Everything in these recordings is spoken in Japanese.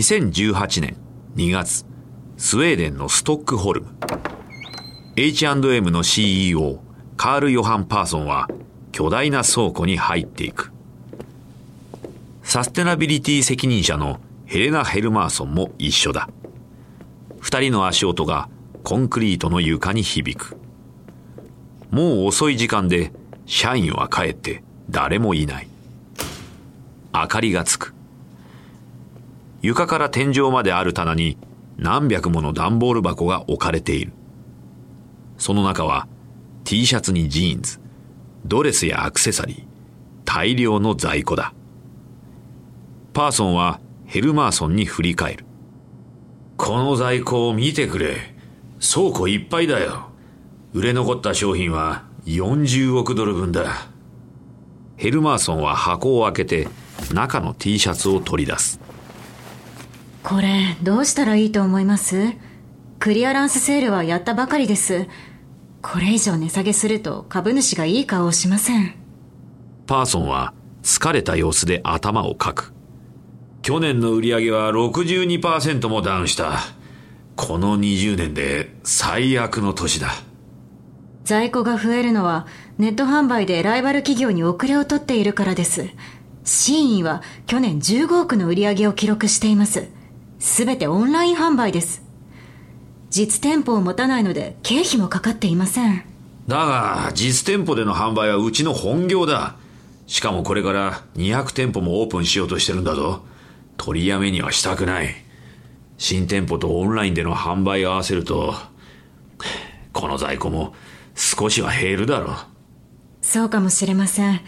2018年2月スウェーデンのストックホルム。H&M の CEO カール・ヨハン・パーソンは巨大な倉庫に入っていく。サステナビリティ責任者のヘレナ・ヘルマーソンも一緒だ。二人の足音がコンクリートの床に響く。もう遅い時間で社員は帰って誰もいない。明かりがつく。床から天井まである棚に何百もの段ボール箱が置かれている。その中は T シャツにジーンズドレスやアクセサリー大量の在庫だ。パーソンはヘルマーソンに振り返る。この在庫を見てくれ。倉庫いっぱいだよ。売れ残った商品は40億ドル分だ。ヘルマーソンは箱を開けて中の T シャツを取り出す。これどうしたらいいと思います？クリアランスセールはやったばかりです。これ以上値下げすると株主がいい顔をしません。パーソンは疲れた様子で頭をかく。去年の売り上げは62%もダウンした。この20年で最悪の年だ。在庫が増えるのはネット販売でライバル企業に遅れを取っているからです。シーインは去年15億の売り上げを記録していますすべてオンライン販売です。実店舗を持たないので経費もかかっていません。だが実店舗での販売はうちの本業だ。しかもこれから200店舗もオープンしようとしてるんだぞ。取りやめにはしたくない。新店舗とオンラインでの販売を合わせるとこの在庫も少しは減るだろう。そうかもしれません。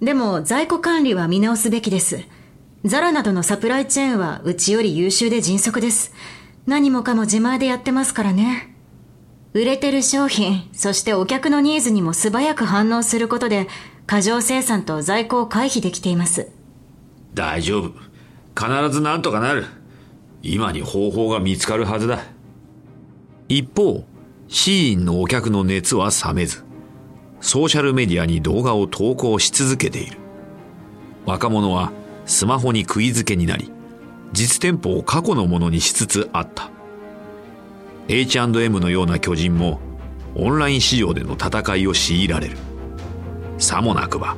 でも在庫管理は見直すべきですザラなどのサプライチェーンはうちより優秀で迅速です。何もかも自前でやってますからね。売れてる商品そしてお客のニーズにも素早く反応することで過剰生産と在庫を回避できています。大丈夫。必ずなんとかなる。今に方法が見つかるはずだ。一方シーンのお客の熱は冷めずソーシャルメディアに動画を投稿し続けている。若者はスマホに食い付けになり実店舗を過去のものにしつつあった。H&M のような巨人もオンライン市場での戦いを強いられる。さもなくば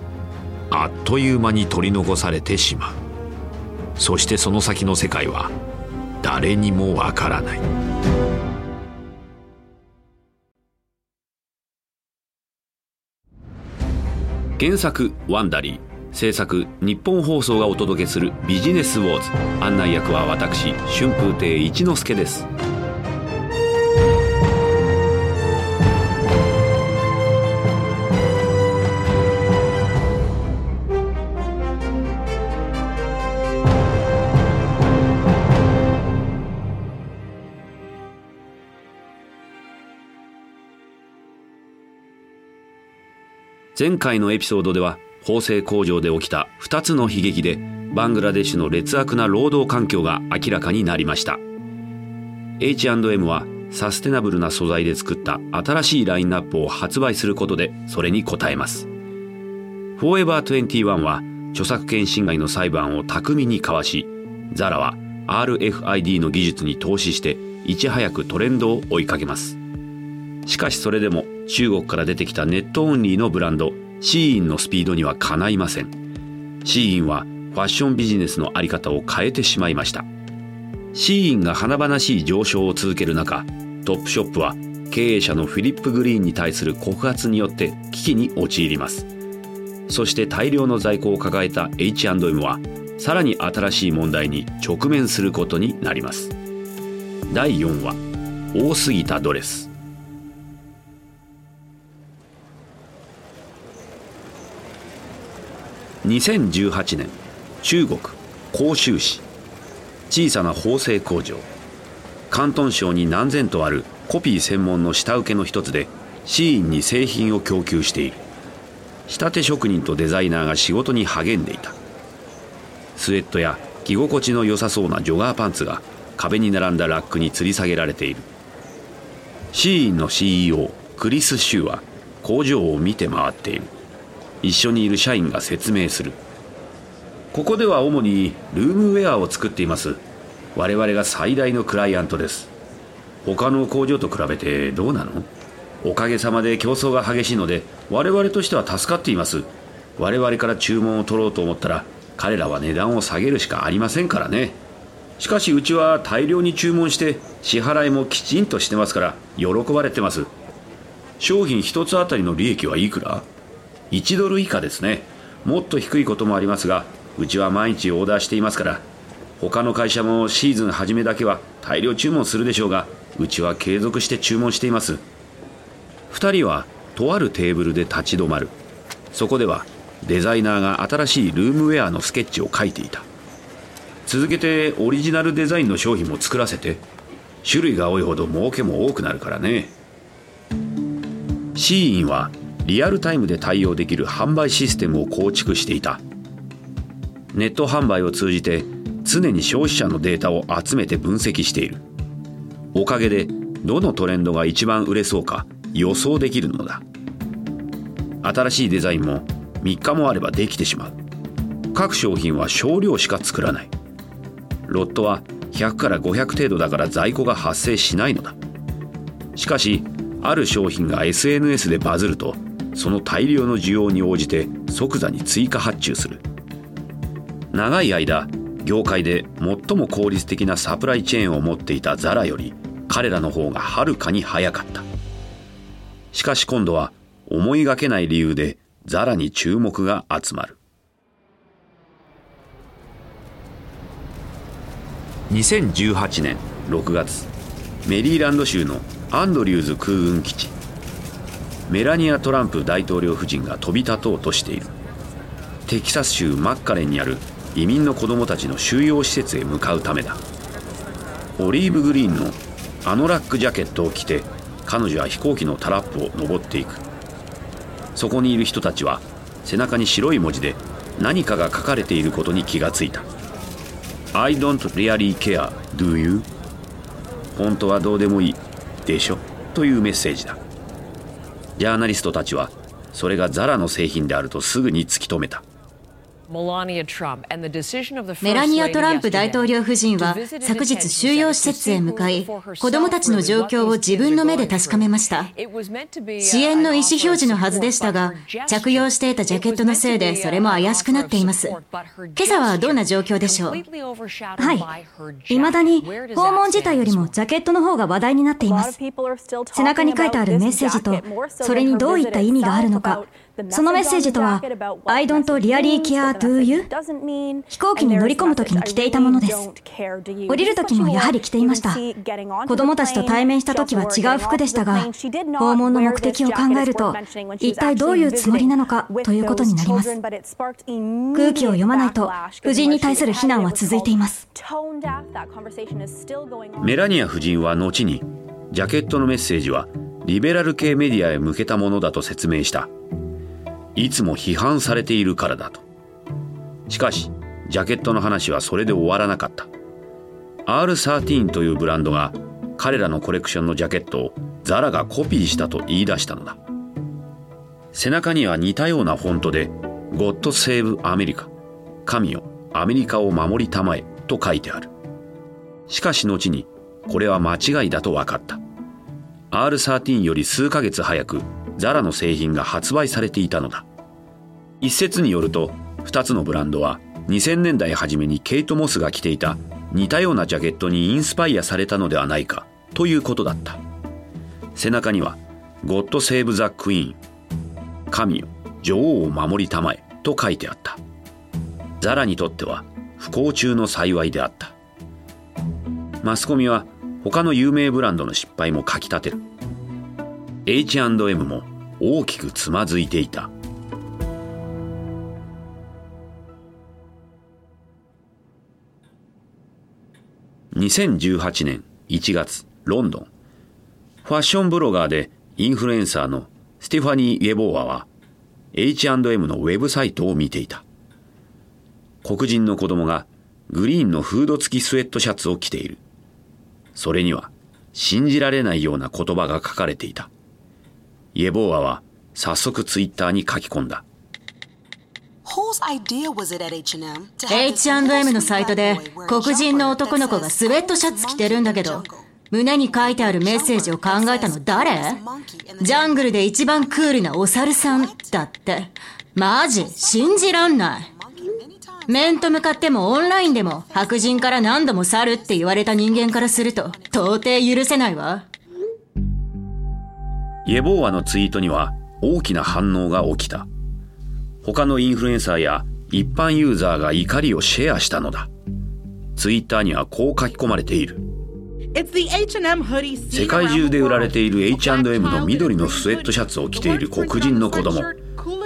あっという間に取り残されてしまう。そしてその先の世界は誰にもわからない。原作ワンダリー。制作日本放送がお届けするビジネスウォーズ。案内役は私春風亭一之輔です。前回のエピソードでは縫製工場で起きた2つの悲劇でバングラデシュの劣悪な労働環境が明らかになりました。H&M はサステナブルな素材で作った新しいラインナップを発売することでそれに応えます。Forever21 は著作権侵害の裁判を巧みにかわしザラは RFID の技術に投資していち早くトレンドを追いかけます。しかしそれでも中国から出てきたネットオンリーのブランドシーインのスピードにはかないません。シーインはファッションビジネスの在り方を変えてしまいました。シーインが華々しい上昇を続ける中トップショップは経営者のフィリップ・グリーンに対する告発によって危機に陥ります。そして大量の在庫を抱えた H&M はさらに新しい問題に直面することになります。第4話多すぎたドレス。2018年中国広州市。小さな縫製工場。広東省に何千とあるコピー専門の下請けの一つでシーンに製品を供給している。仕立て職人とデザイナーが仕事に励んでいた。スウェットや着心地の良さそうなジョガーパンツが壁に並んだラックに吊り下げられている。シーンの CEO クリス・シューは工場を見て回っている。一緒にいる社員が説明する。ここでは主にルームウェアを作っています。我々が最大のクライアントです。他の工場と比べてどうなの？おかげさまで競争が激しいので我々としては助かっています。我々から注文を取ろうと思ったら彼らは値段を下げるしかありませんからね。しかしうちは大量に注文して支払いもきちんとしてますから喜ばれてます。商品1つあたりの利益はいくら？?1 ドル以下ですね。もっと低いこともありますがうちは毎日オーダーしていますから他の会社もシーズン初めだけは大量注文するでしょうがうちは継続して注文しています。2人はとあるテーブルで立ち止まる。そこではデザイナーが新しいルームウェアのスケッチを描いていた。続けてオリジナルデザインの商品も作らせて種類が多いほど儲けも多くなるからね。シーンはリアルタイムで対応できる販売システムを構築していた。ネット販売を通じて常に消費者のデータを集めて分析している。おかげでどのトレンドが一番売れそうか予想できるのだ。新しいデザインも3日もあればできてしまう。各商品は少量しか作らない。ロットは100から500程度だから在庫が発生しないのだ。しかしある商品が SNS でバズるとその大量の需要に応じて即座に追加発注する。長い間業界で最も効率的なサプライチェーンを持っていたザラより彼らの方がはるかに早かった。しかし今度は思いがけない理由でザラに注目が集まる。2018年6月メリーランド州のアンドリューズ空軍基地。メラニア・トランプ大統領夫人が飛び立とうとしている。テキサス州マッカレンにある移民の子供たちの収容施設へ向かうためだ。オリーブグリーンのアノラックジャケットを着て彼女は飛行機のタラップを登っていく。そこにいる人たちは背中に白い文字で何かが書かれていることに気がついた。I don't really care, do you? 本当はどうでもいいでしょ？というメッセージだ。ジャーナリストたちはそれがザラの製品であるとすぐに突き止めた。メラニア・トランプ大統領夫人は昨日収容施設へ向かい、子供たちの状況を自分の目で確かめました。支援の意思表示のはずでしたが、着用していたジャケットのせいでそれも怪しくなっています。今朝はどんな状況でしょう？はい。未だに訪問自体よりもジャケットの方が話題になっています。背中に書いてあるメッセージと、それにどういった意味があるのか、そのメッセージとは、I don't really care do you? 飛行機に乗り込む時に着ていたものです。降りる時もやはり着ていました。子供たちと対面した時は違う服でしたが、訪問の目的を考えると、一体どういうつもりなのかということになります。空気を読まないと、夫人に対する非難は続いています。メラニア夫人は後に、ジャケットのメッセージは、リベラル系メディアへ向けたものだと説明した。いつも批判されているからだと。しかし、ジャケットの話はそれで終わらなかった。R13 というブランドが彼らのコレクションのジャケットをザラがコピーしたと言い出したのだ。背中には似たようなフォントで God Save America 神よアメリカを守りたまえと書いてある。しかし後にこれは間違いだと分かった。R13 より数ヶ月早くザラの製品が発売されていたのだ。一説によると2つのブランドは2000年代初めにケイト・モスが着ていた似たようなジャケットにインスパイアされたのではないかということだった。背中には「ゴッド・セーブ・ザ・クイーン」「神よ女王を守りたまえ」と書いてあった。ザラにとっては不幸中の幸いであった。マスコミは他の有名ブランドの失敗も書き立てる。H&M も大きくつまずいていた。2018年1月ロンドン。ファッションブロガーでインフルエンサーのステファニー・ウェボーアは H&M のウェブサイトを見ていた。黒人の子供がグリーンのフード付きスウェットシャツを着ている。それには信じられないような言葉が書かれていた。イエボーアは早速ツイッターに書き込んだ。H&M のサイトで黒人の男の子がスウェットシャツ着てるんだけど、胸に書いてあるメッセージを考えたの誰？ジャングルで一番クールなお猿さんだって。マジ信じらんない。面と向かってもオンラインでも白人から何度も猿って言われた人間からすると到底許せないわ。イエボーアのツイートには大きな反応が起きた。他のインフルエンサーや一般ユーザーが怒りをシェアしたのだ。ツイッターにはこう書き込まれている。世界中で売られている H&M の緑のスウェットシャツを着ている黒人の子供。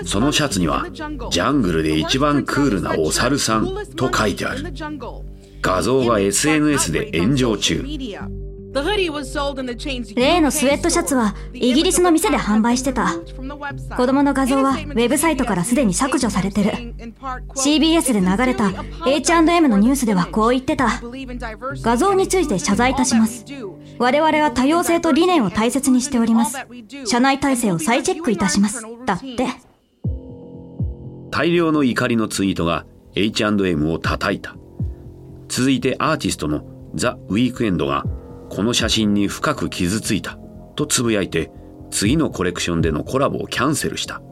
そのシャツには、ジャングルで一番クールなお猿さんと書いてある。画像が SNS で炎上中。例のスウェットシャツはイギリスの店で販売してた。子供の画像はウェブサイトからすでに削除されてる。CBS で流れた H&M のニュースではこう言ってた。画像について謝罪いたします。我々は多様性と理念を大切にしております。社内体制を再チェックいたします。だって。大量の怒りのツイートが H&M を叩いた。続いてアーティストのザ・ウィークエンドがこの写真に深く傷ついたとつぶやいて次のコレクションでのコラボをキャンセルした。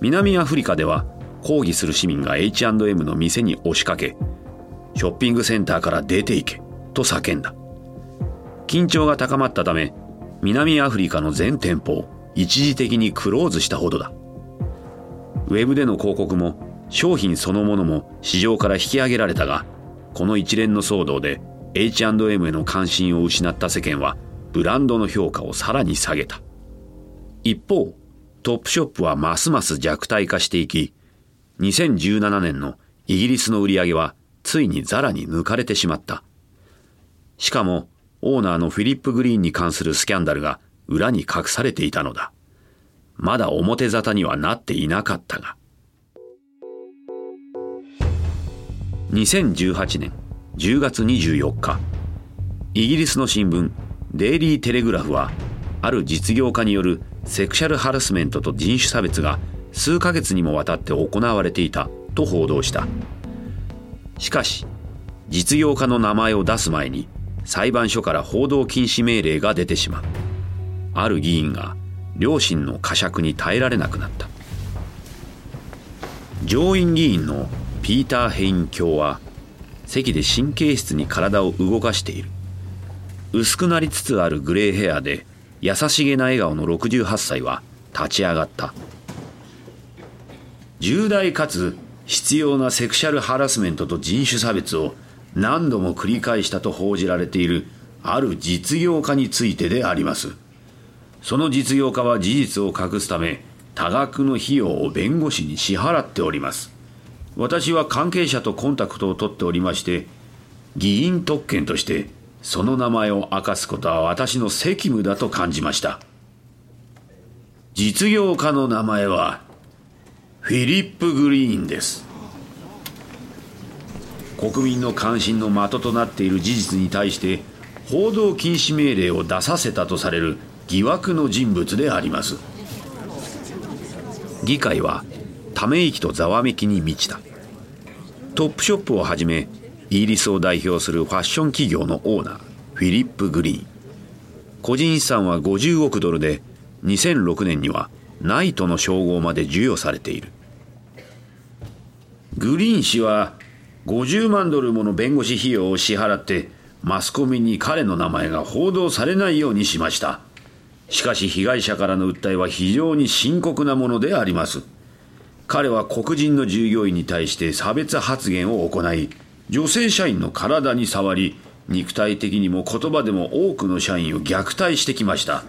南アフリカでは抗議する市民が H&M の店に押しかけショッピングセンターから出て行けと叫んだ。緊張が高まったため南アフリカの全店舗を一時的にクローズしたほどだ。ウェブでの広告も商品そのものも市場から引き上げられたがこの一連の騒動で H&M への関心を失った世間はブランドの評価をさらに下げた。一方、トップショップはますます弱体化していき、2017年のイギリスの売り上げはついにザラに抜かれてしまった。しかも、オーナーのフィリップ・グリーンに関するスキャンダルが裏に隠されていたのだ。まだ表沙汰にはなっていなかったが。2018年10月24日。イギリスの新聞デイリー・テレグラフはある実業家によるセクシャルハラスメントと人種差別が数ヶ月にもわたって行われていたと報道した。しかし実業家の名前を出す前に裁判所から報道禁止命令が出てしまう。ある議員が両親の呵責に耐えられなくなった。上院議員のピーター・ヘイン教は席で神経質に体を動かしている。薄くなりつつあるグレーヘアで優しげな笑顔の68歳は立ち上がった。重大かつ必要なセクシャルハラスメントと人種差別を何度も繰り返したと報じられているある実業家についてであります。その実業家は事実を隠すため多額の費用を弁護士に支払っております。私は関係者とコンタクトを取っておりまして議員特権としてその名前を明かすことは私の責務だと感じました。実業家の名前はフィリップ・グリーンです。国民の関心の的となっている事実に対して報道禁止命令を出させたとされる疑惑の人物であります。議会はため息とざわめきに満ちた。トップショップをはじめイギリスを代表するファッション企業のオーナーフィリップ・グリーン。個人資産は50億ドルで2006年にはナイトの称号まで授与されている。グリーン氏は50万ドルもの弁護士費用を支払ってマスコミに彼の名前が報道されないようにしました。しかし被害者からの訴えは非常に深刻なものであります。彼は黒人の従業員に対して差別発言を行い、女性社員の体に触り、肉体的にも言葉でも多くの社員を虐待してきました。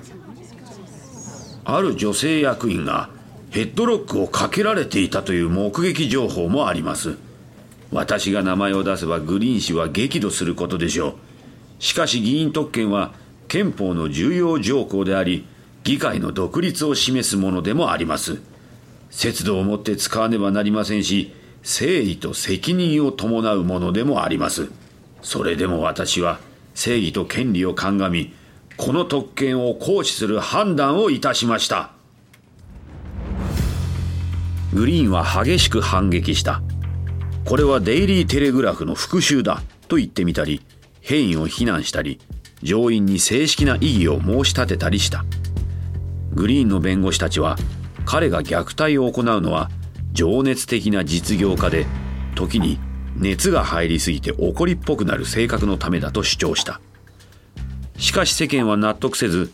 ある女性役員がヘッドロックをかけられていたという目撃情報もあります。私が名前を出せばグリーン氏は激怒することでしょう。しかし議員特権は憲法の重要条項であり、議会の独立を示すものでもあります。節度を持って使わねばなりませんし、誠意と責任を伴うものでもあります。それでも私は正義と権利を鑑み、この特権を行使する判断をいたしました。グリーンは激しく反撃したこれはデイリーテレグラフの復讐だと言ってみたり変異を非難したり上院に正式な異議を申し立てたりしたグリーンの弁護士たちは彼が虐待を行うのは情熱的な実業家で時に熱が入りすぎて怒りっぽくなる性格のためだと主張した。しかし世間は納得せず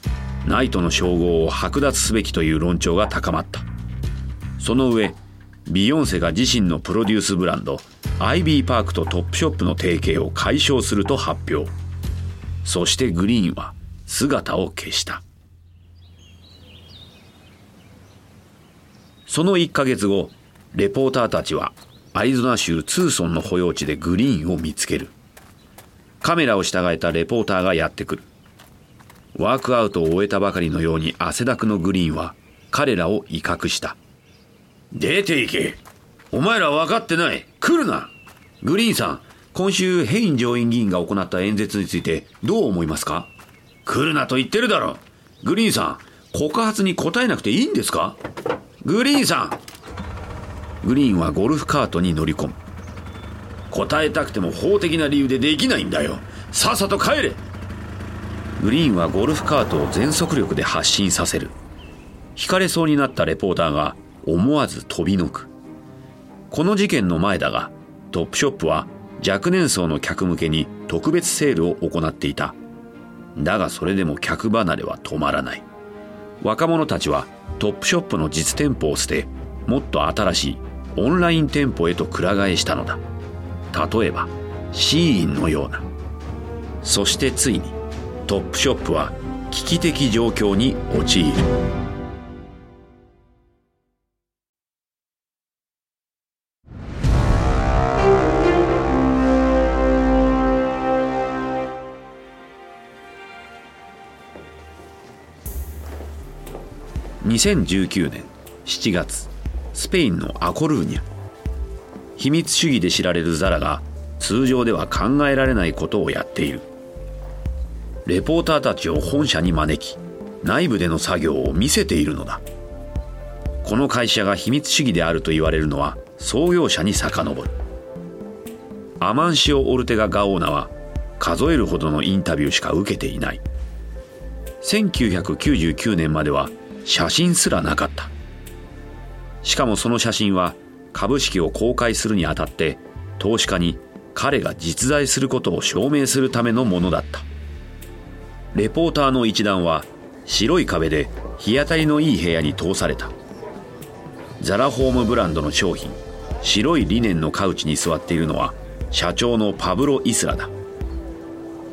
ナイトの称号を剥奪すべきという論調が高まった。その上ビヨンセが自身のプロデュースブランドアイビーパークとトップショップの提携を解消すると発表。そしてグリーンは姿を消した。その1ヶ月後レポーターたちはアリゾナ州ツーソンの保養地でグリーンを見つける。カメラを従えたレポーターがやってくる。ワークアウトを終えたばかりのように汗だくのグリーンは彼らを威嚇した。出て行け。お前ら分かってない。来るな。グリーンさん今週ヘイン上院議員が行った演説についてどう思いますか？来るなと言ってるだろ。グリーンさん告発に答えなくていいんですか？グリーンさん。グリーンはゴルフカートに乗り込む。答えたくても法的な理由でできないんだよ。さっさと帰れ。グリーンはゴルフカートを全速力で発進させる。引かれそうになったレポーターが思わず飛びのく。この事件の前だがトップショップは若年層の客向けに特別セールを行っていた。だがそれでも客離れは止まらない。若者たちはトップショップの実店舗を捨てもっと新しいオンライン店舗へとくら替えしたのだ。例えばシーインのような。そしてついにトップショップは危機的状況に陥る。2019年7月スペインのアコルーニャ。秘密主義で知られるザラが通常では考えられないことをやっている。レポーターたちを本社に招き内部での作業を見せているのだ。この会社が秘密主義であると言われるのは創業者に遡る。アマンシオ・オルテガ・ガオーナは数えるほどのインタビューしか受けていない。1999年までは写真すらなかった。しかもその写真は株式を公開するにあたって投資家に彼が実在することを証明するためのものだった。レポーターの一団は白い壁で日当たりのいい部屋に通された。ザラホームブランドの商品白いリネンのカウチに座っているのは社長のパブロ・イスラだ。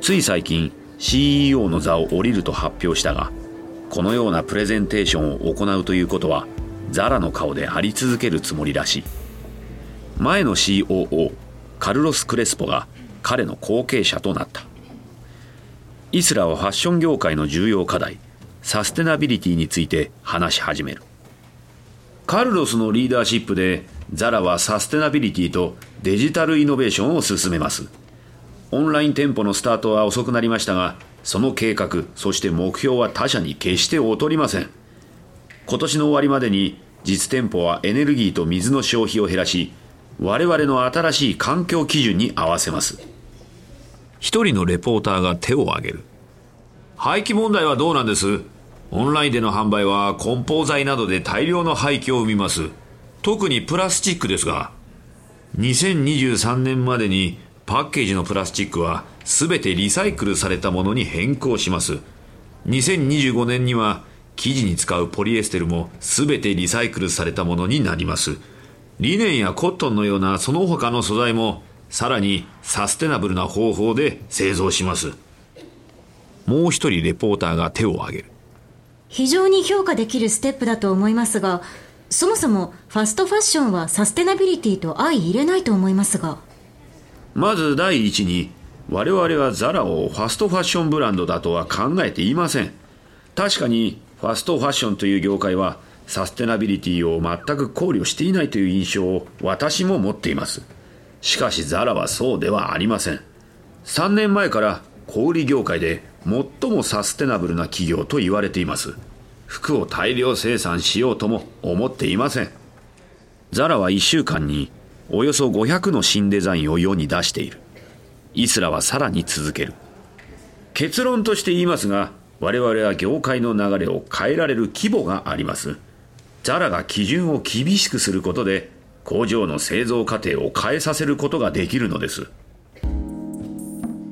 つい最近 CEO の座を降りると発表したがこのようなプレゼンテーションを行うということはザラの顔であり続けるつもりらしい。前の COO カルロス・クレスポが彼の後継者となった。イスラはファッション業界の重要課題サステナビリティについて話し始める。カルロスのリーダーシップでザラはサステナビリティとデジタルイノベーションを進めます。オンライン店舗のスタートは遅くなりましたがその計画そして目標は他社に決して劣りません。今年の終わりまでに実店舗はエネルギーと水の消費を減らし我々の新しい環境基準に合わせます。一人のレポーターが手を挙げる廃棄問題はどうなんですオンラインでの販売は梱包材などで大量の廃棄を生みます特にプラスチックですが2023年までにパッケージのプラスチックは全てリサイクルされたものに変更します。2025年には生地に使うポリエステルも全てリサイクルされたものになります。リネンやコットンのようなその他の素材もさらにサステナブルな方法で製造します。もう一人レポーターが手を挙げる。非常に評価できるステップだと思いますがそもそもファストファッションはサステナビリティと相入れないと思いますが。まず第一に我々はザラをファストファッションブランドだとは考えていません。確かにファストファッションという業界はサステナビリティを全く考慮していないという印象を私も持っています。しかしザラはそうではありません。3年前から小売業界で最もサステナブルな企業と言われています。服を大量生産しようとも思っていません。ザラは1週間におよそ500の新デザインを世に出している。イスラはさらに続ける。結論として言いますが我々は業界の流れを変えられる規模があります。ザラが基準を厳しくすることで工場の製造過程を変えさせることができるのです。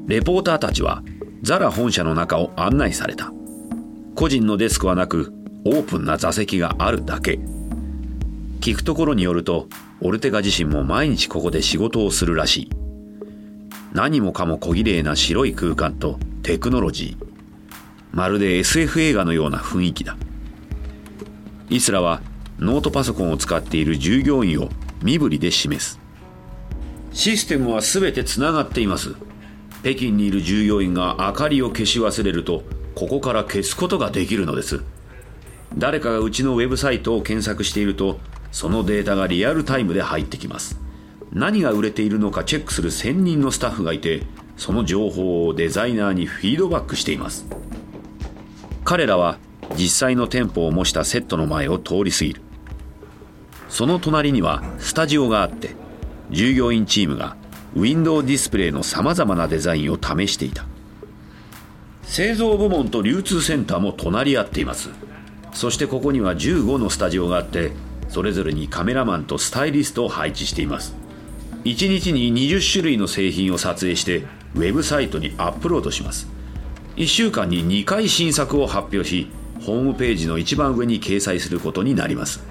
レポーターたちはザラ本社の中を案内された。個人のデスクはなくオープンな座席があるだけ。聞くところによるとオルテガ自身も毎日ここで仕事をするらしい。何もかも小綺麗な白い空間とテクノロジー。まるで SF 映画のような雰囲気だ。イスラはノートパソコンを使っている従業員を身振りで示す。システムは全てつながっています。北京にいる従業員が明かりを消し忘れるとここから消すことができるのです。誰かがうちのウェブサイトを検索しているとそのデータがリアルタイムで入ってきます。何が売れているのかチェックする1000人のスタッフがいてその情報をデザイナーにフィードバックしています。彼らは実際の店舗を模したセットの前を通り過ぎる。その隣にはスタジオがあって従業員チームがウィンドウディスプレイのさまざまなデザインを試していた。製造部門と流通センターも隣り合っています。そしてここには15のスタジオがあってそれぞれにカメラマンとスタイリストを配置しています。1日に20種類の製品を撮影してウェブサイトにアップロードします。1週間に2回新作を発表しホームページの一番上に掲載することになります。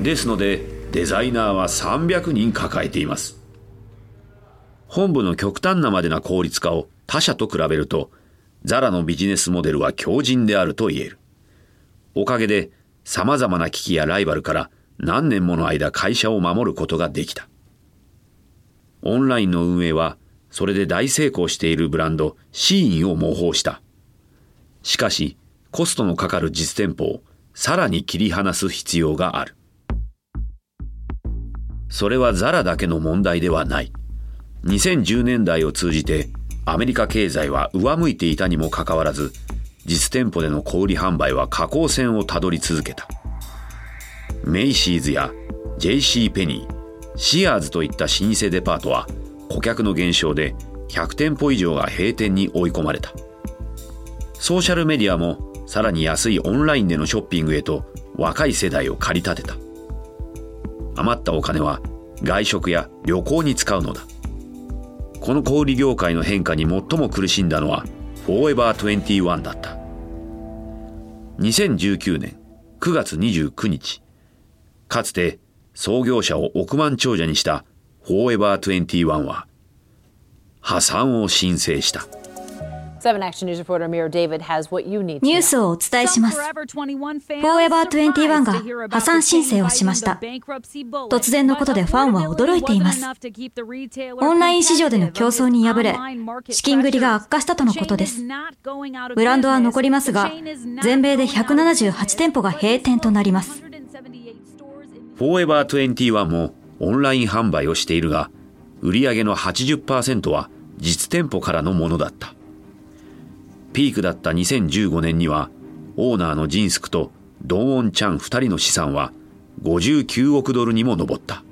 ですのでデザイナーは300人抱えています。本部の極端なまでな効率化を他社と比べるとザラのビジネスモデルは強靭であると言える。おかげで様々な危機やライバルから何年もの間会社を守ることができた。オンラインの運営はそれで大成功しているブランドシーンを模倣した。しかしコストのかかる実店舗をさらに切り離す必要がある。それはザラだけの問題ではない。2010年代を通じてアメリカ経済は上向いていたにもかかわらず実店舗での小売販売は下降線をたどり続けた。メイシーズや JC ペニーシアーズといった老舗デパートは顧客の減少で100店舗以上が閉店に追い込まれた。ソーシャルメディアもさらに安いオンラインでのショッピングへと若い世代を駆り立てた。余ったお金は外食や旅行に使うのだ。この小売業界の変化に最も苦しんだのはフォーエバー21だった。2019年9月29日かつて創業者を億万長者にしたフォーエバー21は破産を申請した。ニュースをお伝えします。フォーエバー21が破産申請をしました。突然のことでファンは驚いています。オンライン市場での競争に敗れ、資金繰りが悪化したとのことです。ブランドは残りますが、全米で178店舗が閉店となります。フォーエバー21もオンライン販売をしているが、売上の80%は実店舗からのものだった。ピークだった2015年には、オーナーのジンスクとドンオンチャン2人の資産は59億ドルにも上った。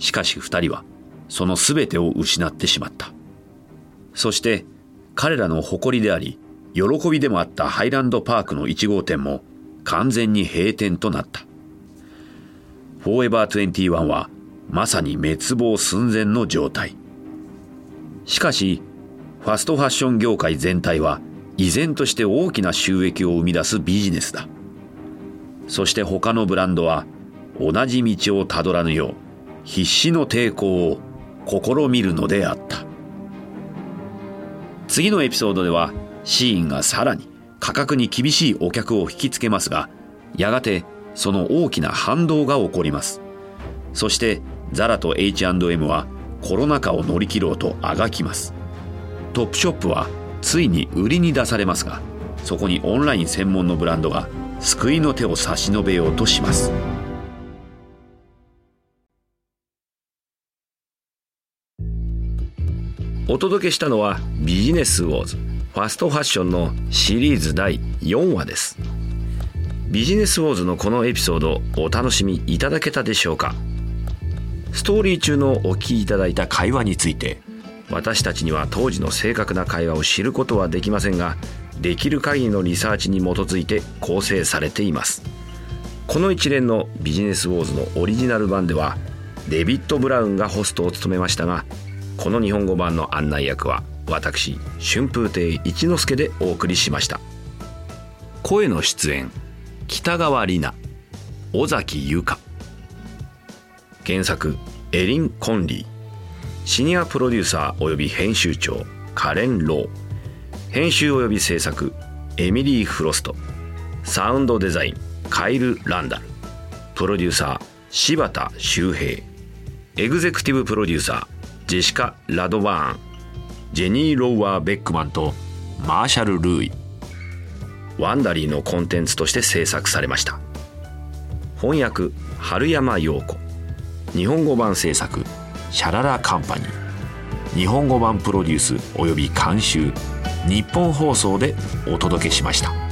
しかし2人はその全てを失ってしまった。そして彼らの誇りであり、喜びでもあったハイランドパークの1号店も完全に閉店となった。フォーエバー21はまさに滅亡寸前の状態。しかし、ファストファッション業界全体は依然として大きな収益を生み出すビジネスだそして他のブランドは同じ道をたどらぬよう必死の抵抗を試みるのであった次のエピソードではシーンがさらに価格に厳しいお客を引きつけますがやがてその大きな反動が起こります。そしてザラと H&M はコロナ禍を乗り切ろうとあがきます。トップショップはついに売りに出されますがそこにオンライン専門のブランドが救いの手を差し伸べようとします。お届けしたのはビジネスウォーズ。ファストファッションのシリーズ第4話です。ビジネスウォーズのこのエピソードお楽しみいただけたでしょうか？ストーリー中のお聞きいただいた会話について私たちには当時の正確な会話を知ることはできませんができる限りのリサーチに基づいて構成されています。この一連のビジネスウォーズのオリジナル版ではデビッド・ブラウンがホストを務めましたがこの日本語版の案内役は私春風亭一之輔でお送りしました。声の出演北川里奈尾崎由香。原作エリン・コンリー。シニアプロデューサー及び編集長カレン・ロー。編集及び制作エミリー・フロスト。サウンドデザインカイル・ランダル。プロデューサー柴田修平。エグゼクティブプロデューサージェシカ・ラドバーン。ジェニー・ローワー・ベックマンとマーシャル・ルーイ。ワンダリーのコンテンツとして制作されました。翻訳春山陽子。日本語版制作シャララカンパニー。日本語版プロデュースおよび監修日本放送でお届けしました。